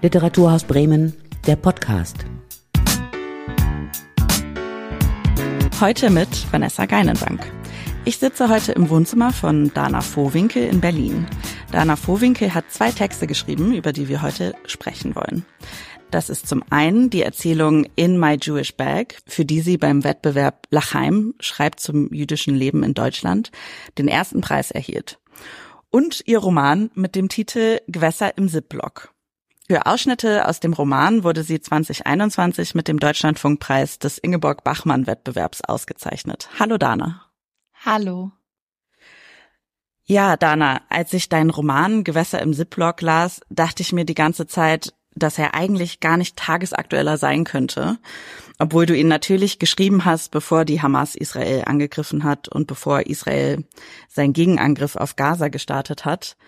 Literaturhaus Bremen, der Podcast. Heute mit Vanessa Geinenbank. Ich sitze heute im Wohnzimmer von Dana Vohwinkel in Berlin. Dana Vohwinkel hat zwei Texte geschrieben, über die wir heute sprechen wollen. Das ist zum einen die Erzählung In My Jewish Bag, für die sie beim Wettbewerb Lachheim, schreibt zum jüdischen Leben in Deutschland, den ersten Preis erhielt. Und ihr Roman mit dem Titel Gewässer im Ziplock. Für Ausschnitte aus dem Roman wurde sie 2021 mit dem Deutschlandfunkpreis des Ingeborg Bachmann Wettbewerbs ausgezeichnet. Hallo Dana. Hallo. Ja, Dana, als ich deinen Roman Gewässer im Ziplock las, dachte ich mir die ganze Zeit, dass er eigentlich gar nicht tagesaktueller sein könnte, obwohl du ihn natürlich geschrieben hast, bevor die Hamas Israel angegriffen hat und bevor Israel seinen Gegenangriff auf Gaza gestartet hat.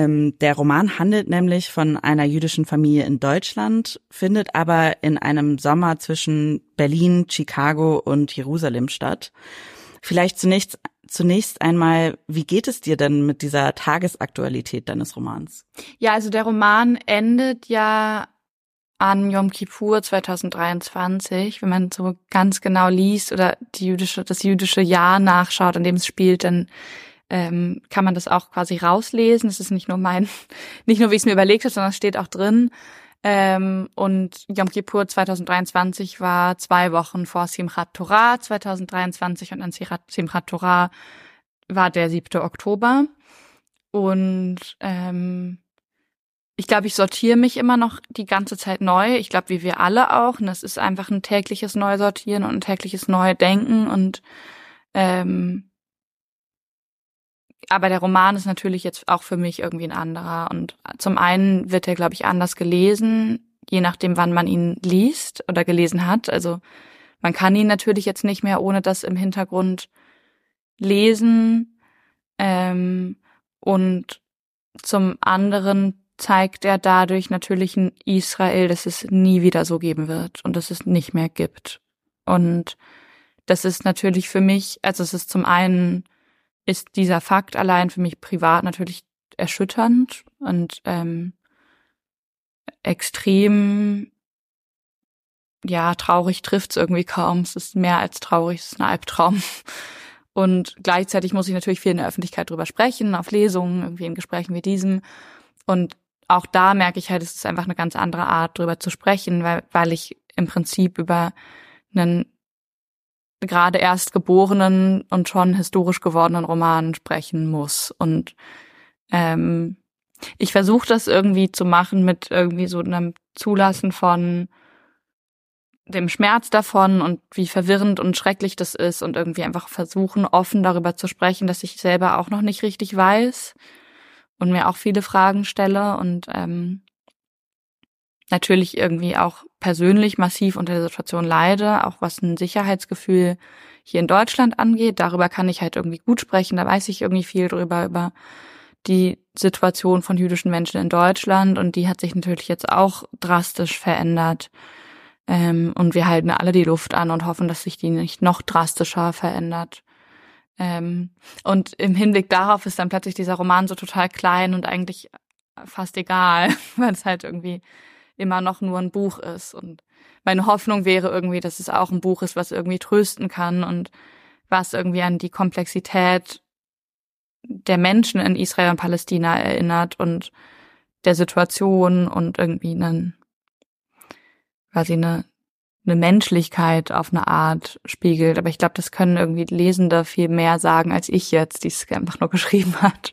Ähm, der Roman handelt nämlich von einer jüdischen Familie in Deutschland, findet aber in einem Sommer zwischen Berlin, Chicago und Jerusalem statt. Vielleicht zunächst, zunächst einmal, wie geht es dir denn mit dieser Tagesaktualität deines Romans? Ja, also der Roman endet ja an Yom Kippur 2023. Wenn man so ganz genau liest oder die jüdische, das jüdische Jahr nachschaut, an dem es spielt, dann ähm, kann man das auch quasi rauslesen. Es ist nicht nur mein, nicht nur wie ich es mir überlegt habe, sondern es steht auch drin. Ähm, und Yom Kippur 2023 war zwei Wochen vor Simchat Torah 2023 und an Simchat Torah war der 7. Oktober. Und ähm, ich glaube, ich sortiere mich immer noch die ganze Zeit neu. Ich glaube, wie wir alle auch. Und es ist einfach ein tägliches Neusortieren und ein tägliches Neudenken. Und ähm, aber der Roman ist natürlich jetzt auch für mich irgendwie ein anderer. Und zum einen wird er, glaube ich, anders gelesen, je nachdem, wann man ihn liest oder gelesen hat. Also man kann ihn natürlich jetzt nicht mehr ohne das im Hintergrund lesen. Ähm, und zum anderen zeigt er dadurch natürlich ein Israel, dass es nie wieder so geben wird und dass es nicht mehr gibt. Und das ist natürlich für mich, also es ist zum einen ist dieser Fakt allein für mich privat natürlich erschütternd und ähm, extrem ja traurig trifft's irgendwie kaum. Es ist mehr als traurig, es ist ein Albtraum. Und gleichzeitig muss ich natürlich viel in der Öffentlichkeit drüber sprechen, auf Lesungen, irgendwie in Gesprächen wie diesem. Und auch da merke ich halt, es ist einfach eine ganz andere Art, drüber zu sprechen, weil, weil ich im Prinzip über einen gerade erst geborenen und schon historisch gewordenen Roman sprechen muss. Und ähm, ich versuche das irgendwie zu machen mit irgendwie so einem Zulassen von dem Schmerz davon und wie verwirrend und schrecklich das ist und irgendwie einfach versuchen, offen darüber zu sprechen, dass ich selber auch noch nicht richtig weiß und mir auch viele Fragen stelle und ähm, natürlich irgendwie auch persönlich massiv unter der Situation leide, auch was ein Sicherheitsgefühl hier in Deutschland angeht. Darüber kann ich halt irgendwie gut sprechen. Da weiß ich irgendwie viel drüber, über die Situation von jüdischen Menschen in Deutschland. Und die hat sich natürlich jetzt auch drastisch verändert. Ähm, und wir halten alle die Luft an und hoffen, dass sich die nicht noch drastischer verändert. Ähm, und im Hinblick darauf ist dann plötzlich dieser Roman so total klein und eigentlich fast egal, weil es halt irgendwie immer noch nur ein Buch ist. Und meine Hoffnung wäre irgendwie, dass es auch ein Buch ist, was irgendwie trösten kann und was irgendwie an die Komplexität der Menschen in Israel und Palästina erinnert und der Situation und irgendwie einen, quasi eine, eine Menschlichkeit auf eine Art spiegelt. Aber ich glaube, das können irgendwie Lesende viel mehr sagen als ich jetzt, die es einfach nur geschrieben hat.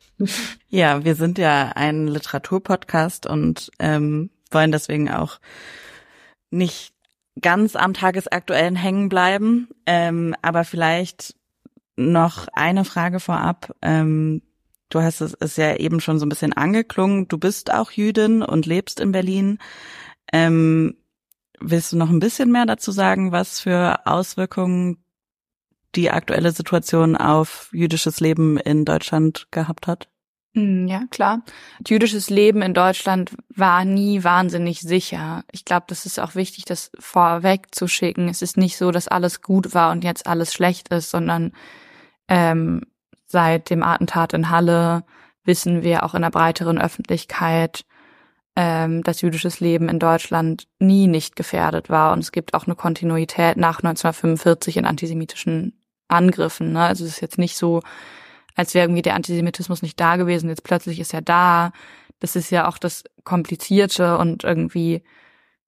Ja, wir sind ja ein Literaturpodcast und ähm, wollen deswegen auch nicht ganz am Tagesaktuellen hängen bleiben. Ähm, aber vielleicht noch eine Frage vorab. Ähm, du hast es ist ja eben schon so ein bisschen angeklungen. Du bist auch Jüdin und lebst in Berlin. Ähm, willst du noch ein bisschen mehr dazu sagen, was für Auswirkungen die aktuelle Situation auf jüdisches Leben in Deutschland gehabt hat? Hm, ja, klar. Jüdisches Leben in Deutschland war nie wahnsinnig sicher. Ich glaube, das ist auch wichtig, das vorweg zu schicken. Es ist nicht so, dass alles gut war und jetzt alles schlecht ist, sondern ähm, seit dem Attentat in Halle wissen wir auch in der breiteren Öffentlichkeit, ähm, dass jüdisches Leben in Deutschland nie nicht gefährdet war. Und es gibt auch eine Kontinuität nach 1945 in antisemitischen Angriffen. Ne? Also es ist jetzt nicht so, als wäre irgendwie der Antisemitismus nicht da gewesen, jetzt plötzlich ist er da. Das ist ja auch das Komplizierte und irgendwie,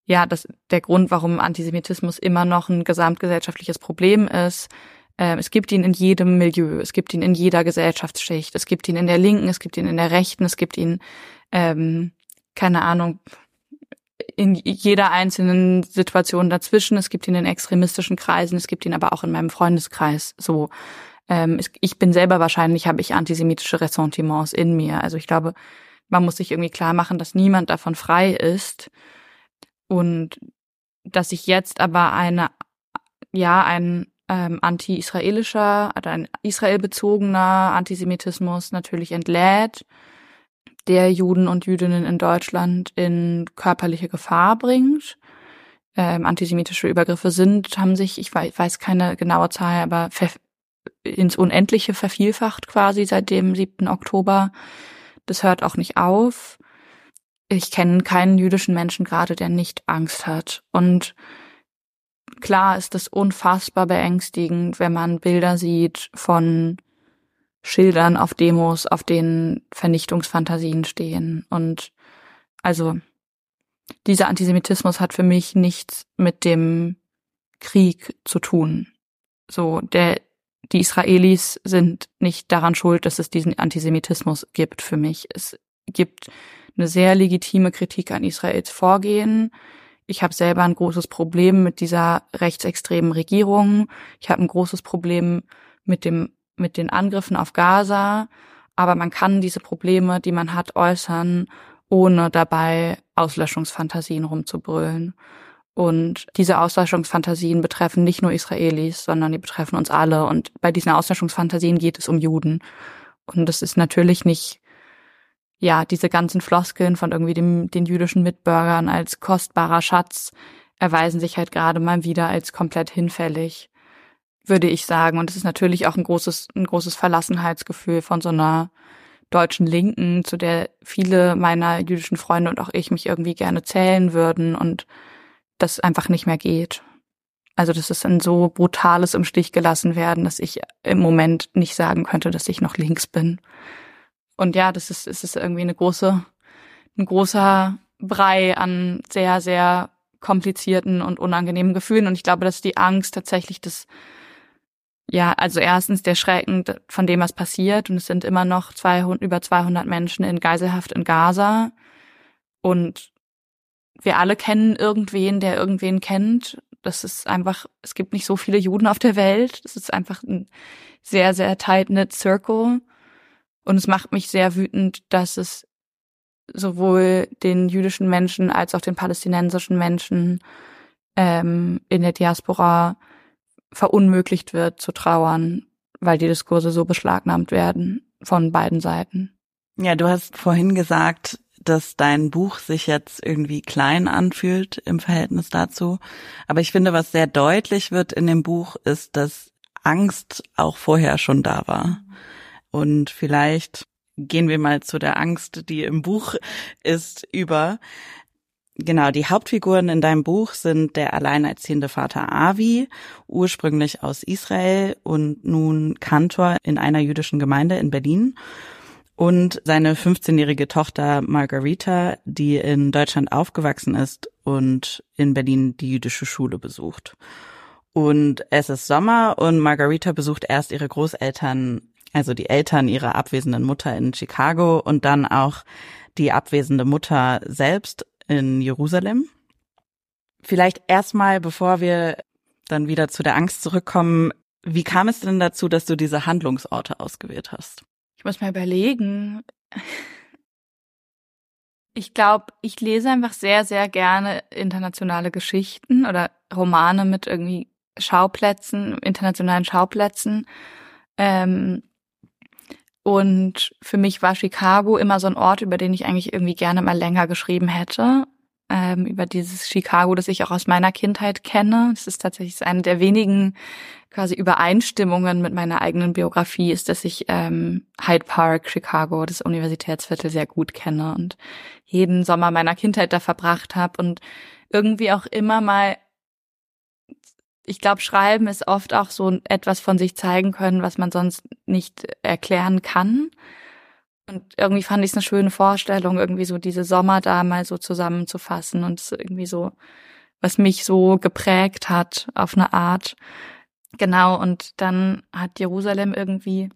ja, das, der Grund, warum Antisemitismus immer noch ein gesamtgesellschaftliches Problem ist. Ähm, es gibt ihn in jedem Milieu, es gibt ihn in jeder Gesellschaftsschicht, es gibt ihn in der Linken, es gibt ihn in der Rechten, es gibt ihn, ähm, keine Ahnung, in jeder einzelnen Situation dazwischen. Es gibt ihn in extremistischen Kreisen, es gibt ihn aber auch in meinem Freundeskreis so. Ähm, ich bin selber wahrscheinlich, habe ich antisemitische Ressentiments in mir. Also ich glaube, man muss sich irgendwie klar machen, dass niemand davon frei ist und dass sich jetzt aber eine, ja, ein ähm, anti-israelischer, oder ein israelbezogener Antisemitismus natürlich entlädt, der Juden und Jüdinnen in Deutschland in körperliche Gefahr bringt. Ähm, antisemitische Übergriffe sind, haben sich, ich weiß keine genaue Zahl, aber ins Unendliche vervielfacht quasi seit dem 7. Oktober. Das hört auch nicht auf. Ich kenne keinen jüdischen Menschen gerade, der nicht Angst hat. Und klar ist es unfassbar beängstigend, wenn man Bilder sieht von Schildern auf Demos, auf denen Vernichtungsfantasien stehen. Und also dieser Antisemitismus hat für mich nichts mit dem Krieg zu tun. So, der die Israelis sind nicht daran schuld, dass es diesen Antisemitismus gibt für mich. Es gibt eine sehr legitime Kritik an Israels Vorgehen. Ich habe selber ein großes Problem mit dieser rechtsextremen Regierung. Ich habe ein großes Problem mit dem mit den Angriffen auf Gaza, aber man kann diese Probleme, die man hat, äußern, ohne dabei Auslöschungsfantasien rumzubrüllen. Und diese Auslöschungsfantasien betreffen nicht nur Israelis, sondern die betreffen uns alle. Und bei diesen Auslöschungsfantasien geht es um Juden. Und das ist natürlich nicht, ja, diese ganzen Floskeln von irgendwie dem, den jüdischen Mitbürgern als kostbarer Schatz erweisen sich halt gerade mal wieder als komplett hinfällig, würde ich sagen. Und es ist natürlich auch ein großes, ein großes Verlassenheitsgefühl von so einer deutschen Linken, zu der viele meiner jüdischen Freunde und auch ich mich irgendwie gerne zählen würden und das einfach nicht mehr geht. Also das ist ein so brutales im Stich gelassen werden, dass ich im Moment nicht sagen könnte, dass ich noch links bin. Und ja, das ist, es ist irgendwie eine große, ein großer Brei an sehr, sehr komplizierten und unangenehmen Gefühlen. Und ich glaube, dass die Angst tatsächlich das, ja, also erstens der Schrecken von dem, was passiert. Und es sind immer noch 200, über 200 Menschen in Geiselhaft in Gaza. Und wir alle kennen irgendwen, der irgendwen kennt. Das ist einfach, es gibt nicht so viele Juden auf der Welt. Das ist einfach ein sehr, sehr tight-knit Circle. Und es macht mich sehr wütend, dass es sowohl den jüdischen Menschen als auch den palästinensischen Menschen ähm, in der Diaspora verunmöglicht wird zu trauern, weil die Diskurse so beschlagnahmt werden von beiden Seiten. Ja, du hast vorhin gesagt, dass dein Buch sich jetzt irgendwie klein anfühlt im Verhältnis dazu. Aber ich finde, was sehr deutlich wird in dem Buch, ist, dass Angst auch vorher schon da war. Und vielleicht gehen wir mal zu der Angst, die im Buch ist, über. Genau, die Hauptfiguren in deinem Buch sind der alleinerziehende Vater Avi, ursprünglich aus Israel und nun Kantor in einer jüdischen Gemeinde in Berlin und seine 15-jährige Tochter Margarita, die in Deutschland aufgewachsen ist und in Berlin die jüdische Schule besucht. Und es ist Sommer und Margarita besucht erst ihre Großeltern, also die Eltern ihrer abwesenden Mutter in Chicago und dann auch die abwesende Mutter selbst in Jerusalem. Vielleicht erstmal, bevor wir dann wieder zu der Angst zurückkommen, wie kam es denn dazu, dass du diese Handlungsorte ausgewählt hast? Ich muss mal überlegen. Ich glaube, ich lese einfach sehr, sehr gerne internationale Geschichten oder Romane mit irgendwie Schauplätzen, internationalen Schauplätzen. Ähm, und für mich war Chicago immer so ein Ort, über den ich eigentlich irgendwie gerne mal länger geschrieben hätte. Ähm, über dieses Chicago, das ich auch aus meiner Kindheit kenne. Das ist tatsächlich eine der wenigen quasi Übereinstimmungen mit meiner eigenen Biografie, ist, dass ich ähm, Hyde Park, Chicago, das Universitätsviertel sehr gut kenne und jeden Sommer meiner Kindheit da verbracht habe und irgendwie auch immer mal ich glaube, Schreiben ist oft auch so etwas von sich zeigen können, was man sonst nicht erklären kann. Und irgendwie fand ich es eine schöne Vorstellung, irgendwie so diese Sommer da mal so zusammenzufassen und irgendwie so, was mich so geprägt hat auf eine Art. Genau, und dann hat Jerusalem irgendwie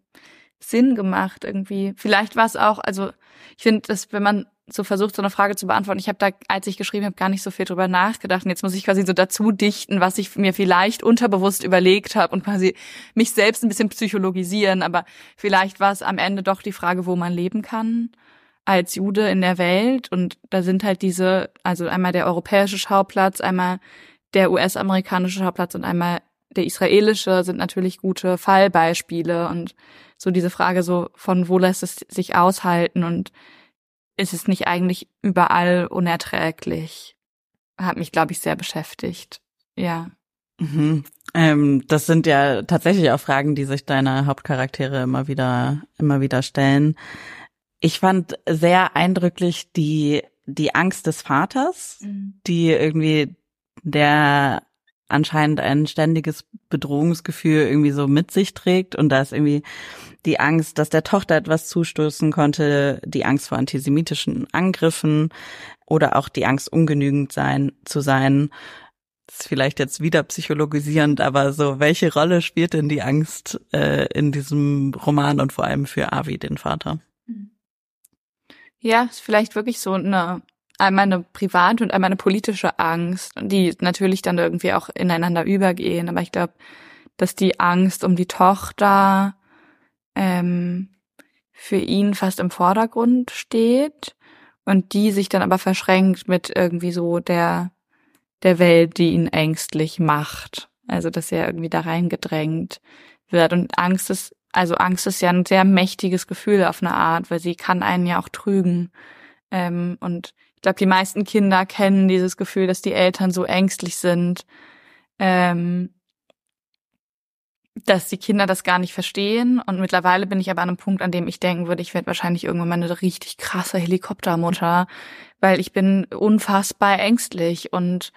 Sinn gemacht, irgendwie. Vielleicht war es auch, also ich finde, dass wenn man so versucht, so eine Frage zu beantworten. Ich habe da, als ich geschrieben habe, gar nicht so viel drüber nachgedacht. Und jetzt muss ich quasi so dazu dichten, was ich mir vielleicht unterbewusst überlegt habe und quasi mich selbst ein bisschen psychologisieren. Aber vielleicht war es am Ende doch die Frage, wo man leben kann als Jude in der Welt. Und da sind halt diese, also einmal der europäische Schauplatz, einmal der US-amerikanische Schauplatz und einmal der israelische sind natürlich gute Fallbeispiele. Und so diese Frage so, von wo lässt es sich aushalten und ist es nicht eigentlich überall unerträglich? Hat mich, glaube ich, sehr beschäftigt. Ja. Mhm. Ähm, das sind ja tatsächlich auch Fragen, die sich deine Hauptcharaktere immer wieder, immer wieder stellen. Ich fand sehr eindrücklich die, die Angst des Vaters, mhm. die irgendwie der anscheinend ein ständiges Bedrohungsgefühl irgendwie so mit sich trägt und da ist irgendwie die Angst, dass der Tochter etwas zustoßen konnte, die Angst vor antisemitischen Angriffen oder auch die Angst, ungenügend sein, zu sein. Das ist vielleicht jetzt wieder psychologisierend, aber so, welche Rolle spielt denn die Angst äh, in diesem Roman und vor allem für Avi, den Vater? Ja, ist vielleicht wirklich so eine einmal eine private und einmal eine politische Angst, die natürlich dann irgendwie auch ineinander übergehen. Aber ich glaube, dass die Angst um die Tochter ähm, für ihn fast im Vordergrund steht und die sich dann aber verschränkt mit irgendwie so der der Welt, die ihn ängstlich macht. Also dass er irgendwie da reingedrängt wird und Angst ist also Angst ist ja ein sehr mächtiges Gefühl auf eine Art, weil sie kann einen ja auch trügen. Ähm, und glaube, die meisten Kinder kennen dieses Gefühl, dass die Eltern so ängstlich sind. Ähm, dass die Kinder das gar nicht verstehen. Und mittlerweile bin ich aber an einem Punkt, an dem ich denken würde, ich werde wahrscheinlich irgendwann mal eine richtig krasse Helikoptermutter, weil ich bin unfassbar ängstlich und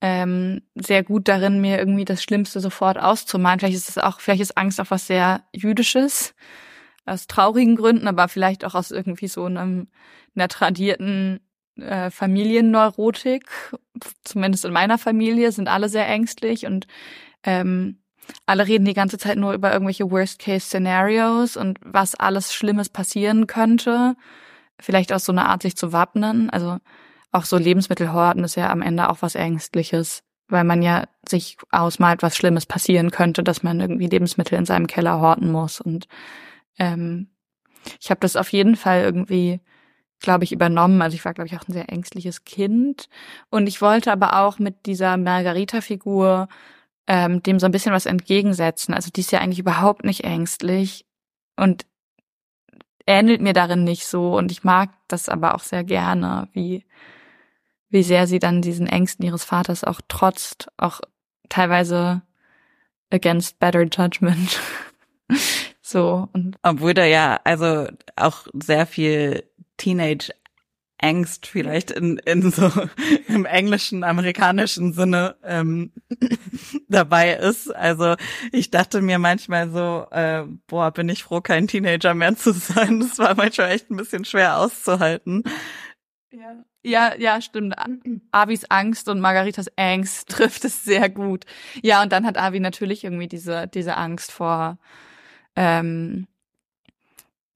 ähm, sehr gut darin, mir irgendwie das Schlimmste sofort auszumalen. Vielleicht ist es auch, vielleicht ist Angst auch was sehr Jüdisches, aus traurigen Gründen, aber vielleicht auch aus irgendwie so einem, einer tradierten äh, Familienneurotik. Zumindest in meiner Familie sind alle sehr ängstlich und ähm, alle reden die ganze Zeit nur über irgendwelche Worst-Case-Szenarios und was alles Schlimmes passieren könnte. Vielleicht auch so eine Art, sich zu wappnen. Also auch so Lebensmittelhorten ist ja am Ende auch was Ängstliches, weil man ja sich ausmalt, was Schlimmes passieren könnte, dass man irgendwie Lebensmittel in seinem Keller horten muss. Und ähm, ich habe das auf jeden Fall irgendwie, glaube ich, übernommen. Also ich war, glaube ich, auch ein sehr ängstliches Kind. Und ich wollte aber auch mit dieser Margarita-Figur ähm, dem so ein bisschen was entgegensetzen. Also die ist ja eigentlich überhaupt nicht ängstlich und ähnelt mir darin nicht so und ich mag das aber auch sehr gerne, wie wie sehr sie dann diesen Ängsten ihres Vaters auch trotzt, auch teilweise against better judgment. so und obwohl da ja also auch sehr viel Teenage Angst vielleicht in, in so im englischen, amerikanischen Sinne ähm, dabei ist. Also ich dachte mir manchmal so, äh, boah, bin ich froh, kein Teenager mehr zu sein. Das war manchmal echt ein bisschen schwer auszuhalten. Ja. Ja, ja, stimmt. Avis Angst und Margaritas Angst trifft es sehr gut. Ja, und dann hat Avi natürlich irgendwie diese, diese Angst vor, ähm,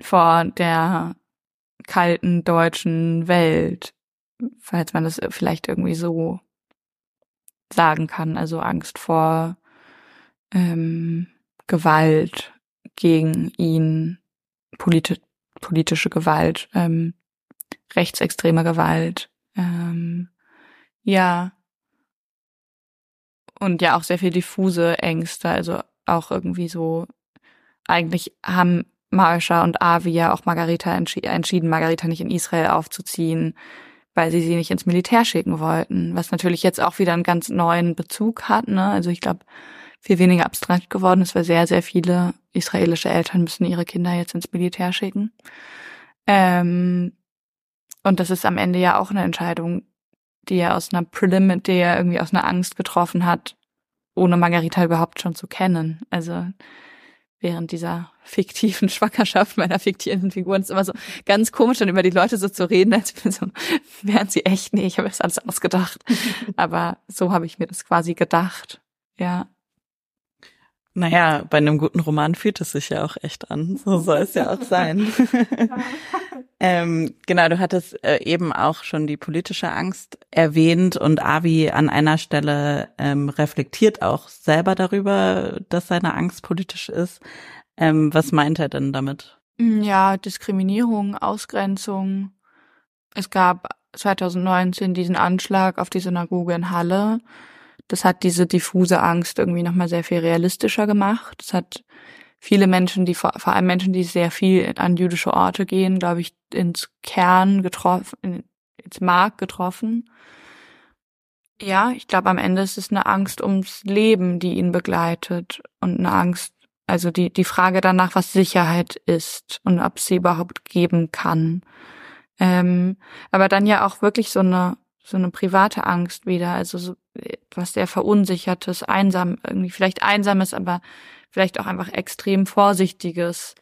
vor der kalten deutschen Welt, falls man das vielleicht irgendwie so sagen kann. Also Angst vor ähm, Gewalt gegen ihn, politi politische Gewalt, ähm, rechtsextreme Gewalt. Ähm, ja. Und ja auch sehr viel diffuse Ängste, also auch irgendwie so, eigentlich haben Marsha und Avi ja auch Margarita entschi entschieden, Margarita nicht in Israel aufzuziehen, weil sie sie nicht ins Militär schicken wollten, was natürlich jetzt auch wieder einen ganz neuen Bezug hat. Ne? Also ich glaube, viel weniger abstrakt geworden ist, weil sehr, sehr viele israelische Eltern müssen ihre Kinder jetzt ins Militär schicken. Ähm, und das ist am Ende ja auch eine Entscheidung, die er aus einer Prelim, die er irgendwie aus einer Angst getroffen hat, ohne Margarita überhaupt schon zu kennen. Also während dieser fiktiven Schwangerschaft meiner fiktiven Figuren ist immer so ganz komisch, dann über die Leute so zu reden, als so, wären sie echt. Nee, ich habe das alles ausgedacht. Aber so habe ich mir das quasi gedacht. Ja. Naja, bei einem guten Roman fühlt es sich ja auch echt an. So soll es ja auch sein. ähm, genau, du hattest äh, eben auch schon die politische Angst erwähnt und Avi an einer Stelle ähm, reflektiert auch selber darüber, dass seine Angst politisch ist. Ähm, was meint er denn damit? Mm, ja, Diskriminierung, Ausgrenzung. Es gab 2019 diesen Anschlag auf die Synagoge in Halle das hat diese diffuse Angst irgendwie nochmal sehr viel realistischer gemacht. Das hat viele Menschen, die vor, vor allem Menschen, die sehr viel an jüdische Orte gehen, glaube ich, ins Kern getroffen, ins Mark getroffen. Ja, ich glaube, am Ende ist es eine Angst ums Leben, die ihn begleitet und eine Angst, also die, die Frage danach, was Sicherheit ist und ob sie überhaupt geben kann. Ähm, aber dann ja auch wirklich so eine, so eine private Angst wieder, also so was sehr verunsichertes, einsam, irgendwie vielleicht einsames, aber vielleicht auch einfach extrem vorsichtiges,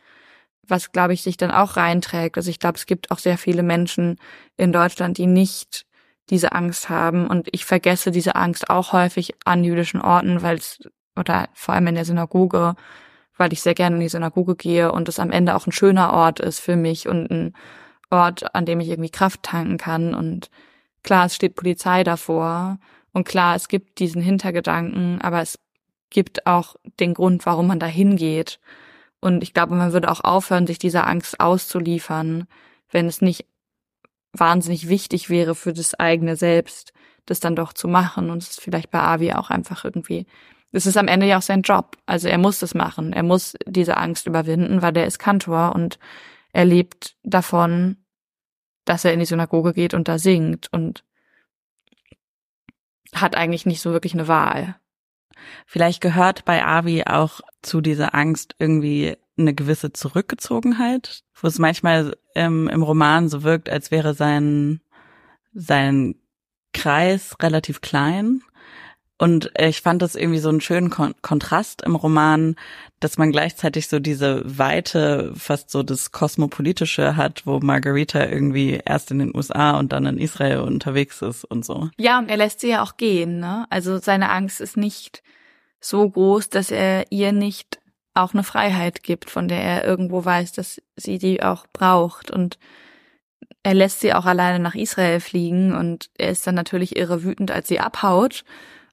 was glaube ich sich dann auch reinträgt. Also ich glaube, es gibt auch sehr viele Menschen in Deutschland, die nicht diese Angst haben und ich vergesse diese Angst auch häufig an jüdischen Orten, weil es oder vor allem in der Synagoge, weil ich sehr gerne in die Synagoge gehe und es am Ende auch ein schöner Ort ist für mich und ein Ort, an dem ich irgendwie Kraft tanken kann und klar, es steht Polizei davor und klar, es gibt diesen Hintergedanken, aber es gibt auch den Grund, warum man da hingeht. Und ich glaube, man würde auch aufhören, sich dieser Angst auszuliefern, wenn es nicht wahnsinnig wichtig wäre für das eigene Selbst, das dann doch zu machen. Und es ist vielleicht bei Avi auch einfach irgendwie, es ist am Ende ja auch sein Job. Also er muss das machen. Er muss diese Angst überwinden, weil der ist Kantor und er lebt davon, dass er in die Synagoge geht und da singt. Und hat eigentlich nicht so wirklich eine Wahl. Vielleicht gehört bei Avi auch zu dieser Angst irgendwie eine gewisse Zurückgezogenheit, wo es manchmal ähm, im Roman so wirkt, als wäre sein, sein Kreis relativ klein und ich fand das irgendwie so einen schönen Kon Kontrast im Roman, dass man gleichzeitig so diese Weite, fast so das Kosmopolitische hat, wo Margarita irgendwie erst in den USA und dann in Israel unterwegs ist und so. Ja, und er lässt sie ja auch gehen, ne? Also seine Angst ist nicht so groß, dass er ihr nicht auch eine Freiheit gibt, von der er irgendwo weiß, dass sie die auch braucht. Und er lässt sie auch alleine nach Israel fliegen und er ist dann natürlich irre wütend, als sie abhaut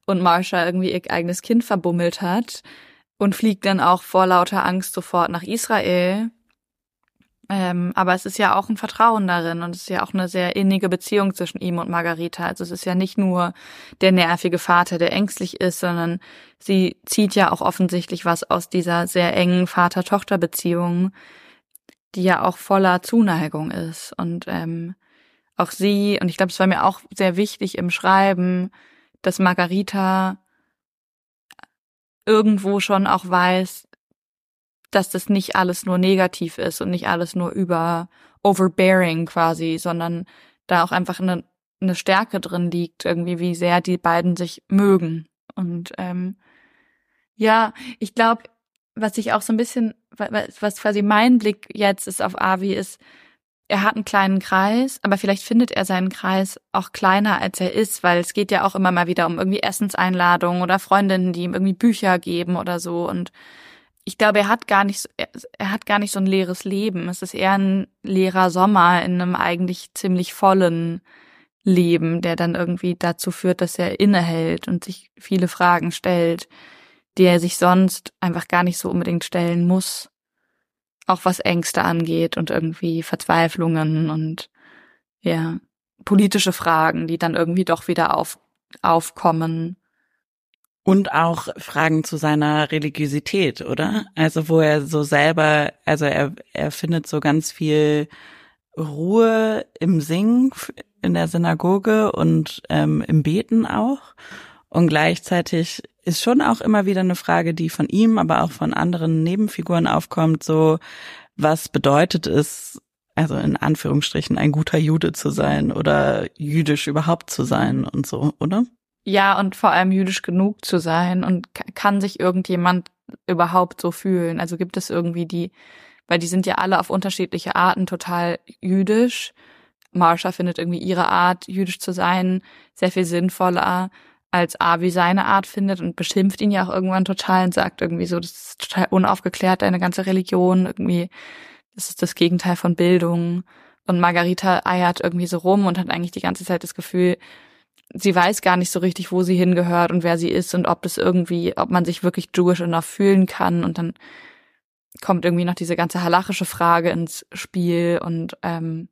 und Marsha irgendwie ihr eigenes Kind verbummelt hat und fliegt dann auch vor lauter Angst sofort nach Israel. Ähm, aber es ist ja auch ein Vertrauen darin und es ist ja auch eine sehr innige Beziehung zwischen ihm und Margarita. Also es ist ja nicht nur der nervige Vater, der ängstlich ist, sondern sie zieht ja auch offensichtlich was aus dieser sehr engen Vater-Tochter-Beziehung, die ja auch voller Zuneigung ist. Und ähm, auch sie, und ich glaube, es war mir auch sehr wichtig im Schreiben, dass Margarita irgendwo schon auch weiß, dass das nicht alles nur negativ ist und nicht alles nur über overbearing quasi, sondern da auch einfach eine, eine Stärke drin liegt, irgendwie, wie sehr die beiden sich mögen. Und ähm, ja, ich glaube, was ich auch so ein bisschen, was quasi mein Blick jetzt ist auf Avi, ist, er hat einen kleinen Kreis, aber vielleicht findet er seinen Kreis auch kleiner, als er ist, weil es geht ja auch immer mal wieder um irgendwie Essenseinladungen oder Freundinnen, die ihm irgendwie Bücher geben oder so. Und ich glaube, er hat gar nicht, er hat gar nicht so ein leeres Leben. Es ist eher ein leerer Sommer in einem eigentlich ziemlich vollen Leben, der dann irgendwie dazu führt, dass er innehält und sich viele Fragen stellt, die er sich sonst einfach gar nicht so unbedingt stellen muss auch was Ängste angeht und irgendwie Verzweiflungen und ja, politische Fragen, die dann irgendwie doch wieder auf, aufkommen. Und auch Fragen zu seiner Religiosität, oder? Also wo er so selber, also er, er findet so ganz viel Ruhe im Singen, in der Synagoge und ähm, im Beten auch. Und gleichzeitig ist schon auch immer wieder eine Frage, die von ihm, aber auch von anderen Nebenfiguren aufkommt, so was bedeutet es, also in Anführungsstrichen, ein guter Jude zu sein oder jüdisch überhaupt zu sein und so, oder? Ja, und vor allem jüdisch genug zu sein und kann sich irgendjemand überhaupt so fühlen? Also gibt es irgendwie die, weil die sind ja alle auf unterschiedliche Arten total jüdisch. Marsha findet irgendwie ihre Art, jüdisch zu sein, sehr viel sinnvoller als Avi seine Art findet und beschimpft ihn ja auch irgendwann total und sagt irgendwie so, das ist total unaufgeklärt, deine ganze Religion, irgendwie, das ist das Gegenteil von Bildung. Und Margarita eiert irgendwie so rum und hat eigentlich die ganze Zeit das Gefühl, sie weiß gar nicht so richtig, wo sie hingehört und wer sie ist und ob das irgendwie, ob man sich wirklich Jewish enough fühlen kann. Und dann kommt irgendwie noch diese ganze halachische Frage ins Spiel. Und ähm,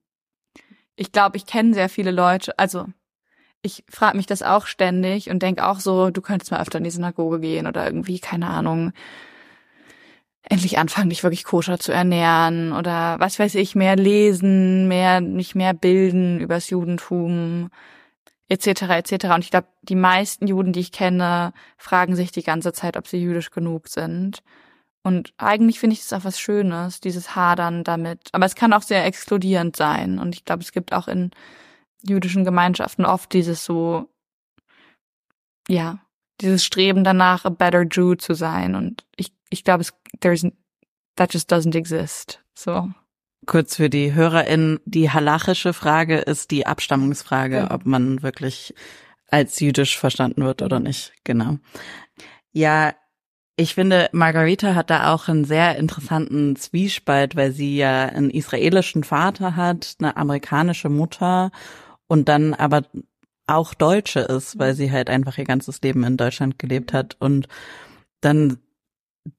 ich glaube, ich kenne sehr viele Leute, also ich frage mich das auch ständig und denke auch so, du könntest mal öfter in die Synagoge gehen oder irgendwie, keine Ahnung, endlich anfangen, dich wirklich koscher zu ernähren oder was weiß ich, mehr lesen, mehr, nicht mehr bilden übers Judentum, etc. etc. Und ich glaube, die meisten Juden, die ich kenne, fragen sich die ganze Zeit, ob sie jüdisch genug sind. Und eigentlich finde ich das auch was Schönes, dieses Hadern damit. Aber es kann auch sehr exkludierend sein. Und ich glaube, es gibt auch in jüdischen Gemeinschaften oft dieses so, ja, dieses Streben danach, a better Jew zu sein. Und ich, ich glaube, es, there's, that just doesn't exist. So. Kurz für die HörerInnen, die halachische Frage ist die Abstammungsfrage, ja. ob man wirklich als jüdisch verstanden wird oder nicht. Genau. Ja, ich finde, Margarita hat da auch einen sehr interessanten Zwiespalt, weil sie ja einen israelischen Vater hat, eine amerikanische Mutter und dann aber auch Deutsche ist, weil sie halt einfach ihr ganzes Leben in Deutschland gelebt hat und dann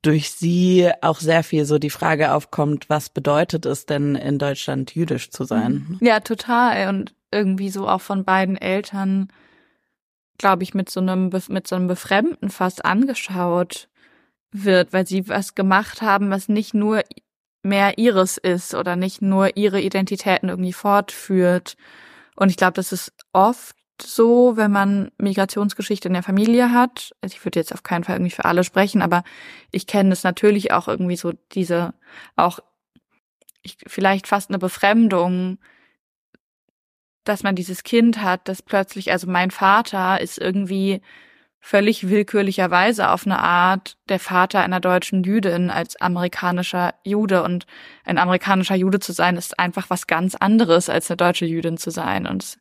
durch sie auch sehr viel so die Frage aufkommt, was bedeutet es denn in Deutschland jüdisch zu sein? Mhm. Ja, total und irgendwie so auch von beiden Eltern glaube ich mit so einem mit so einem Befremden fast angeschaut wird, weil sie was gemacht haben, was nicht nur mehr ihres ist oder nicht nur ihre Identitäten irgendwie fortführt und ich glaube, das ist oft so, wenn man Migrationsgeschichte in der Familie hat. Also ich würde jetzt auf keinen Fall irgendwie für alle sprechen, aber ich kenne es natürlich auch irgendwie so diese, auch ich, vielleicht fast eine Befremdung, dass man dieses Kind hat, das plötzlich, also mein Vater ist irgendwie völlig willkürlicherweise auf eine Art der Vater einer deutschen Jüdin als amerikanischer Jude. Und ein amerikanischer Jude zu sein, ist einfach was ganz anderes, als eine deutsche Jüdin zu sein. Und es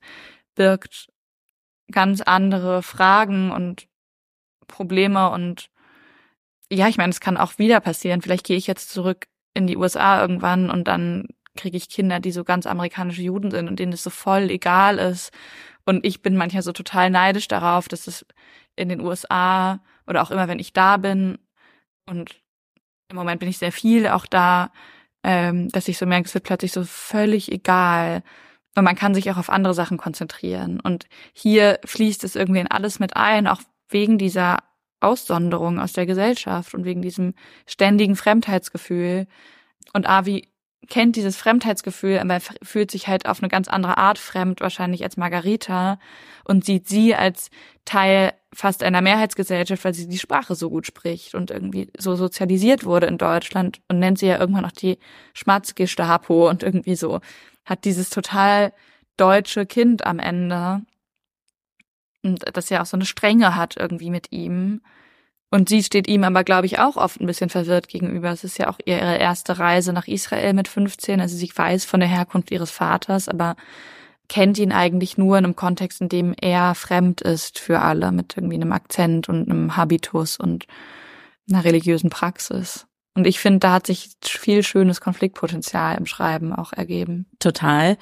birgt ganz andere Fragen und Probleme und ja, ich meine, es kann auch wieder passieren. Vielleicht gehe ich jetzt zurück in die USA irgendwann und dann kriege ich Kinder, die so ganz amerikanische Juden sind und denen es so voll egal ist. Und ich bin manchmal so total neidisch darauf, dass es in den USA oder auch immer, wenn ich da bin und im Moment bin ich sehr viel auch da, ähm, dass ich so merke, es wird plötzlich so völlig egal. Und man kann sich auch auf andere Sachen konzentrieren. Und hier fließt es irgendwie in alles mit ein, auch wegen dieser Aussonderung aus der Gesellschaft und wegen diesem ständigen Fremdheitsgefühl. Und Avi kennt dieses Fremdheitsgefühl, aber er fühlt sich halt auf eine ganz andere Art fremd, wahrscheinlich als Margarita, und sieht sie als Teil fast einer Mehrheitsgesellschaft, weil sie die Sprache so gut spricht und irgendwie so sozialisiert wurde in Deutschland und nennt sie ja irgendwann noch die Schmatzgestapo und irgendwie so hat dieses total deutsche Kind am Ende und das ja auch so eine Strenge hat irgendwie mit ihm und sie steht ihm aber, glaube ich, auch oft ein bisschen verwirrt gegenüber. Es ist ja auch ihre erste Reise nach Israel mit 15. Also sie weiß von der Herkunft ihres Vaters, aber kennt ihn eigentlich nur in einem Kontext, in dem er fremd ist für alle, mit irgendwie einem Akzent und einem Habitus und einer religiösen Praxis. Und ich finde, da hat sich viel schönes Konfliktpotenzial im Schreiben auch ergeben. Total.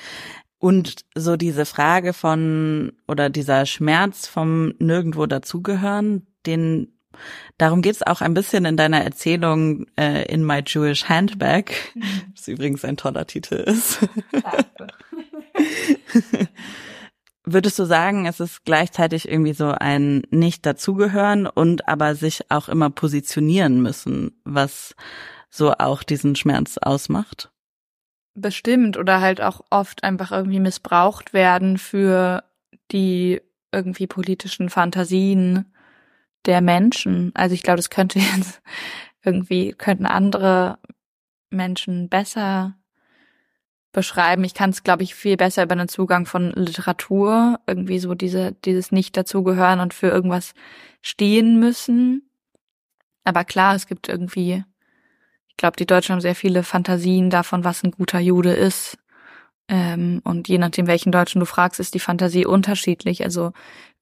Und so diese Frage von oder dieser Schmerz vom nirgendwo dazugehören, den Darum geht es auch ein bisschen in deiner Erzählung äh, In My Jewish Handbag, was übrigens ein toller Titel ist. Würdest du sagen, es ist gleichzeitig irgendwie so ein nicht dazugehören und aber sich auch immer positionieren müssen, was so auch diesen Schmerz ausmacht? bestimmt oder halt auch oft einfach irgendwie missbraucht werden für die irgendwie politischen Fantasien der Menschen. Also ich glaube, das könnte jetzt irgendwie, könnten andere Menschen besser beschreiben. Ich kann es, glaube ich, viel besser über einen Zugang von Literatur, irgendwie so diese, dieses nicht dazugehören und für irgendwas stehen müssen. Aber klar, es gibt irgendwie, ich glaube, die Deutschen haben sehr viele Fantasien davon, was ein guter Jude ist. Ähm, und je nachdem, welchen Deutschen du fragst, ist die Fantasie unterschiedlich. Also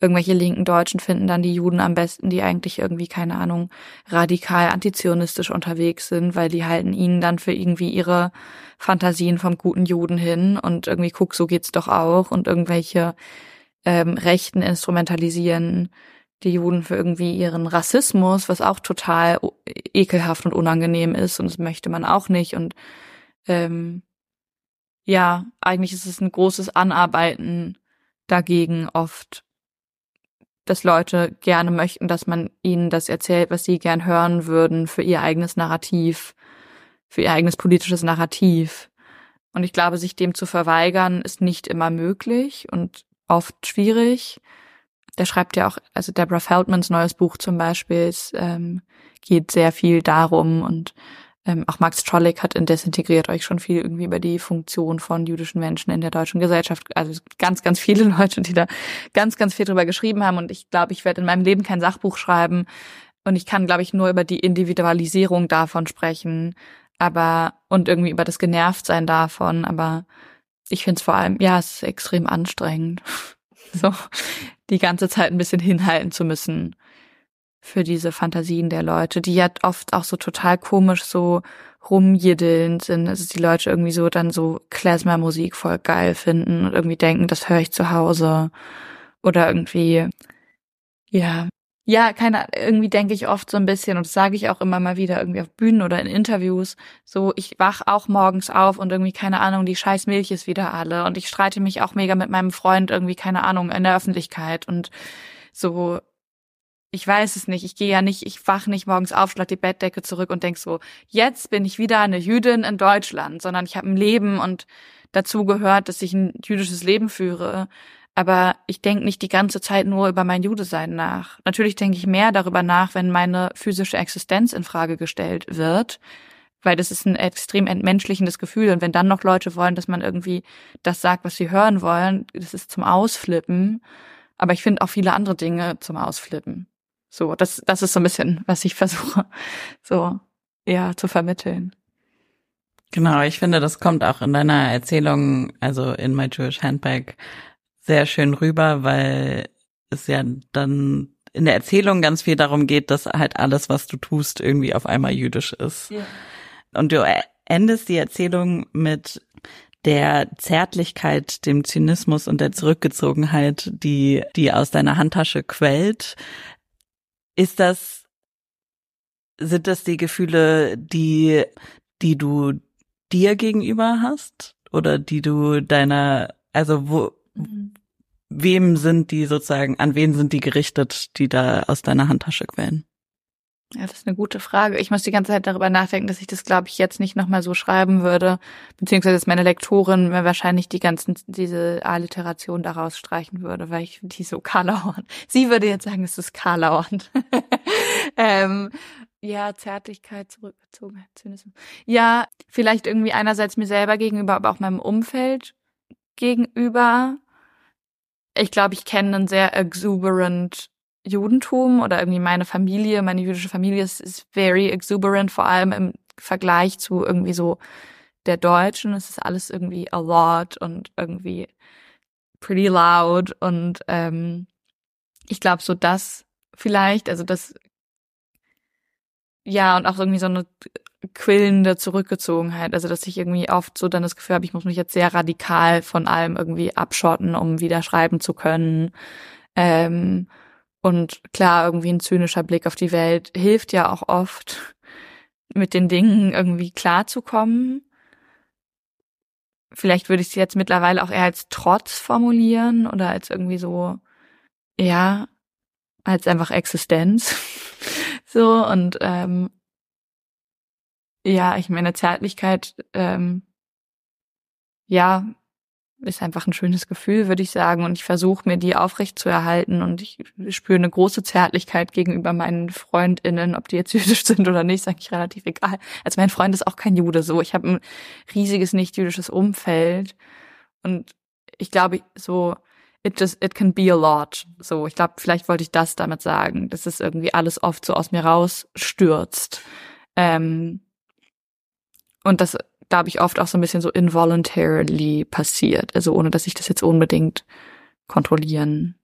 irgendwelche linken Deutschen finden dann die Juden am besten, die eigentlich irgendwie, keine Ahnung, radikal antizionistisch unterwegs sind, weil die halten ihnen dann für irgendwie ihre Fantasien vom guten Juden hin und irgendwie guck, so geht's doch auch. Und irgendwelche ähm, Rechten instrumentalisieren die Juden für irgendwie ihren Rassismus, was auch total ekelhaft und unangenehm ist. Und das möchte man auch nicht. Und ähm, ja, eigentlich ist es ein großes Anarbeiten dagegen oft, dass Leute gerne möchten, dass man ihnen das erzählt, was sie gern hören würden für ihr eigenes Narrativ, für ihr eigenes politisches Narrativ. Und ich glaube, sich dem zu verweigern, ist nicht immer möglich und oft schwierig. Der schreibt ja auch, also Deborah Feldmans neues Buch zum Beispiel, es ähm, geht sehr viel darum und ähm, auch Max Trollig hat in Desintegriert euch schon viel irgendwie über die Funktion von jüdischen Menschen in der deutschen Gesellschaft. Also ganz, ganz viele Leute, die da ganz, ganz viel drüber geschrieben haben. Und ich glaube, ich werde in meinem Leben kein Sachbuch schreiben. Und ich kann, glaube ich, nur über die Individualisierung davon sprechen. Aber, und irgendwie über das Genervtsein davon. Aber ich finde es vor allem, ja, es ist extrem anstrengend. so, die ganze Zeit ein bisschen hinhalten zu müssen für diese Fantasien der Leute, die ja oft auch so total komisch so rumjiddelnd sind. Also die Leute irgendwie so dann so Klezmer-Musik voll geil finden und irgendwie denken, das höre ich zu Hause. Oder irgendwie, ja, ja, keine, irgendwie denke ich oft so ein bisschen, und das sage ich auch immer mal wieder irgendwie auf Bühnen oder in Interviews, so, ich wach auch morgens auf und irgendwie, keine Ahnung, die scheiß Milch ist wieder alle und ich streite mich auch mega mit meinem Freund irgendwie, keine Ahnung, in der Öffentlichkeit und so, ich weiß es nicht. Ich gehe ja nicht, ich wach nicht morgens auf, schlag die Bettdecke zurück und denk so, jetzt bin ich wieder eine Jüdin in Deutschland, sondern ich habe ein Leben und dazu gehört, dass ich ein jüdisches Leben führe. Aber ich denke nicht die ganze Zeit nur über mein Judesein nach. Natürlich denke ich mehr darüber nach, wenn meine physische Existenz in Frage gestellt wird, weil das ist ein extrem entmenschlichendes Gefühl. Und wenn dann noch Leute wollen, dass man irgendwie das sagt, was sie hören wollen, das ist zum Ausflippen. Aber ich finde auch viele andere Dinge zum Ausflippen. So, das, das ist so ein bisschen, was ich versuche, so, ja, zu vermitteln. Genau, ich finde, das kommt auch in deiner Erzählung, also in My Jewish Handbag, sehr schön rüber, weil es ja dann in der Erzählung ganz viel darum geht, dass halt alles, was du tust, irgendwie auf einmal jüdisch ist. Ja. Und du endest die Erzählung mit der Zärtlichkeit, dem Zynismus und der Zurückgezogenheit, die, die aus deiner Handtasche quält. Ist das, sind das die Gefühle, die, die du dir gegenüber hast? Oder die du deiner, also wo, mhm. wem sind die sozusagen, an wen sind die gerichtet, die da aus deiner Handtasche quellen? Ja, das ist eine gute Frage. Ich muss die ganze Zeit darüber nachdenken, dass ich das, glaube ich, jetzt nicht nochmal so schreiben würde, beziehungsweise dass meine Lektorin mir wahrscheinlich die ganzen, diese Alliteration daraus streichen würde, weil ich die so karlauernd. Sie würde jetzt sagen, es ist karlauernd. ähm, ja, Zärtlichkeit, Zurückgezogenheit, Zynismus. Ja, vielleicht irgendwie einerseits mir selber gegenüber, aber auch meinem Umfeld gegenüber. Ich glaube, ich kenne einen sehr exuberant Judentum oder irgendwie meine Familie, meine jüdische Familie ist, ist very exuberant, vor allem im Vergleich zu irgendwie so der Deutschen. Es ist alles irgendwie a lot und irgendwie pretty loud und ähm, ich glaube so das vielleicht, also das ja und auch irgendwie so eine quillende Zurückgezogenheit, also dass ich irgendwie oft so dann das Gefühl habe, ich muss mich jetzt sehr radikal von allem irgendwie abschotten, um wieder schreiben zu können. Ähm, und klar, irgendwie ein zynischer Blick auf die Welt hilft ja auch oft, mit den Dingen irgendwie klarzukommen. Vielleicht würde ich sie jetzt mittlerweile auch eher als Trotz formulieren oder als irgendwie so, ja, als einfach Existenz. so und ähm, ja, ich meine Zärtlichkeit ähm, ja, ist einfach ein schönes Gefühl, würde ich sagen. Und ich versuche mir die aufrecht zu erhalten und ich spüre eine große Zärtlichkeit gegenüber meinen FreundInnen, ob die jetzt jüdisch sind oder nicht, sage ich relativ egal. Also mein Freund ist auch kein Jude so. Ich habe ein riesiges nicht-jüdisches Umfeld. Und ich glaube, so, it just, it can be a lot. So, ich glaube, vielleicht wollte ich das damit sagen, dass es irgendwie alles oft so aus mir rausstürzt. Ähm, und das glaube ich, oft auch so ein bisschen so involuntarily passiert. Also ohne, dass ich das jetzt unbedingt kontrollieren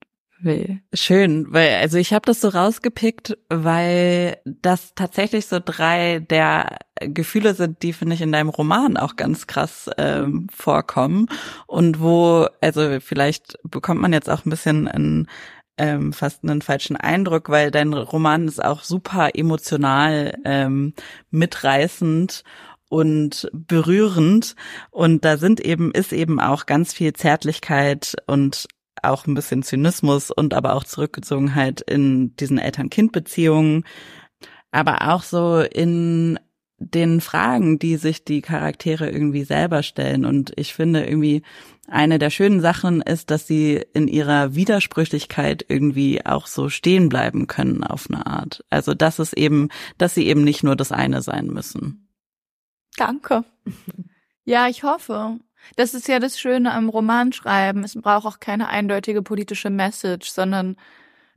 will. Schön, weil also ich habe das so rausgepickt, weil das tatsächlich so drei der Gefühle sind, die finde ich in deinem Roman auch ganz krass ähm, vorkommen und wo also vielleicht bekommt man jetzt auch ein bisschen einen ähm, fast einen falschen Eindruck, weil dein Roman ist auch super emotional ähm, mitreißend und berührend. Und da sind eben, ist eben auch ganz viel Zärtlichkeit und auch ein bisschen Zynismus und aber auch Zurückgezogenheit in diesen Eltern-Kind-Beziehungen, aber auch so in den Fragen, die sich die Charaktere irgendwie selber stellen. Und ich finde irgendwie, eine der schönen Sachen ist, dass sie in ihrer Widersprüchlichkeit irgendwie auch so stehen bleiben können auf eine Art. Also, dass es eben, dass sie eben nicht nur das eine sein müssen. Danke. Ja, ich hoffe. Das ist ja das Schöne am Romanschreiben. Es braucht auch keine eindeutige politische Message, sondern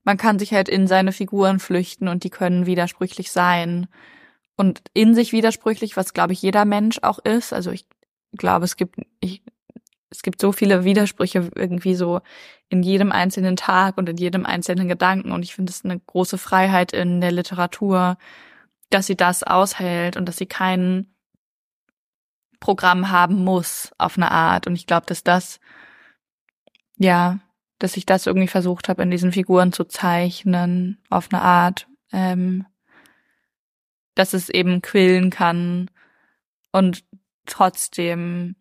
man kann sich halt in seine Figuren flüchten und die können widersprüchlich sein. Und in sich widersprüchlich, was glaube ich jeder Mensch auch ist. Also ich glaube, es gibt, ich, es gibt so viele Widersprüche irgendwie so in jedem einzelnen Tag und in jedem einzelnen Gedanken. Und ich finde es eine große Freiheit in der Literatur, dass sie das aushält und dass sie keinen Programm haben muss auf eine Art. Und ich glaube, dass das, ja, dass ich das irgendwie versucht habe, in diesen Figuren zu zeichnen, auf eine Art, ähm, dass es eben quillen kann und trotzdem,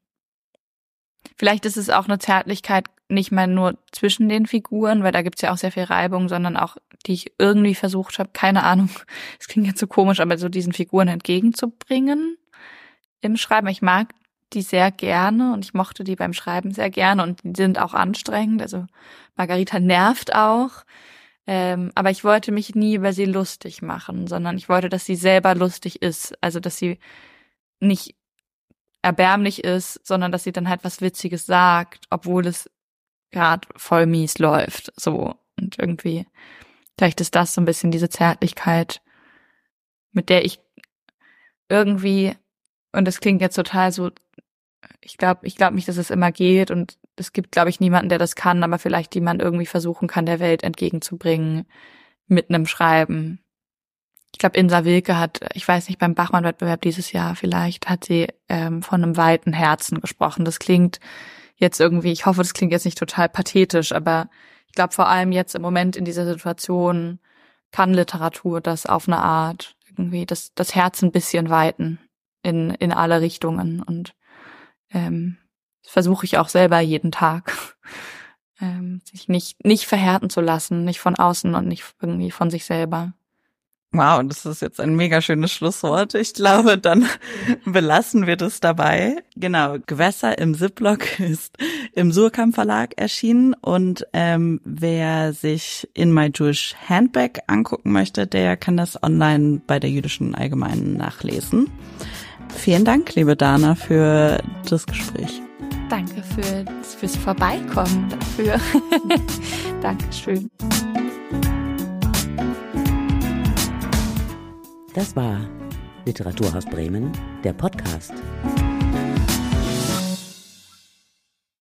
vielleicht ist es auch eine Zärtlichkeit nicht mal nur zwischen den Figuren, weil da gibt's ja auch sehr viel Reibung, sondern auch, die ich irgendwie versucht habe, keine Ahnung, es klingt jetzt so komisch, aber so diesen Figuren entgegenzubringen im Schreiben. Ich mag die sehr gerne und ich mochte die beim Schreiben sehr gerne und die sind auch anstrengend. Also Margarita nervt auch. Ähm, aber ich wollte mich nie über sie lustig machen, sondern ich wollte, dass sie selber lustig ist. Also dass sie nicht erbärmlich ist, sondern dass sie dann halt was Witziges sagt, obwohl es gerade voll mies läuft. So. Und irgendwie, vielleicht ist das so ein bisschen diese Zärtlichkeit, mit der ich irgendwie und das klingt jetzt total so, ich glaube, ich glaube nicht, dass es immer geht und es gibt, glaube ich, niemanden, der das kann, aber vielleicht jemand irgendwie versuchen kann, der Welt entgegenzubringen mit einem Schreiben. Ich glaube, Insa Wilke hat, ich weiß nicht, beim Bachmann-Wettbewerb dieses Jahr vielleicht, hat sie ähm, von einem weiten Herzen gesprochen. Das klingt jetzt irgendwie, ich hoffe, das klingt jetzt nicht total pathetisch, aber ich glaube vor allem jetzt im Moment in dieser Situation kann Literatur das auf eine Art irgendwie das, das Herz ein bisschen weiten in, in alle Richtungen und ähm, versuche ich auch selber jeden Tag, ähm, sich nicht, nicht verhärten zu lassen, nicht von außen und nicht irgendwie von sich selber. Wow, das ist jetzt ein mega schönes Schlusswort. Ich glaube, dann belassen wir das dabei. Genau, Gewässer im Ziplock ist im Surkamp Verlag erschienen und ähm, wer sich In My Jewish Handbag angucken möchte, der kann das online bei der Jüdischen Allgemeinen nachlesen. Vielen Dank, liebe Dana, für das Gespräch. Danke für, fürs Vorbeikommen dafür. Dankeschön. Das war Literaturhaus Bremen, der Podcast.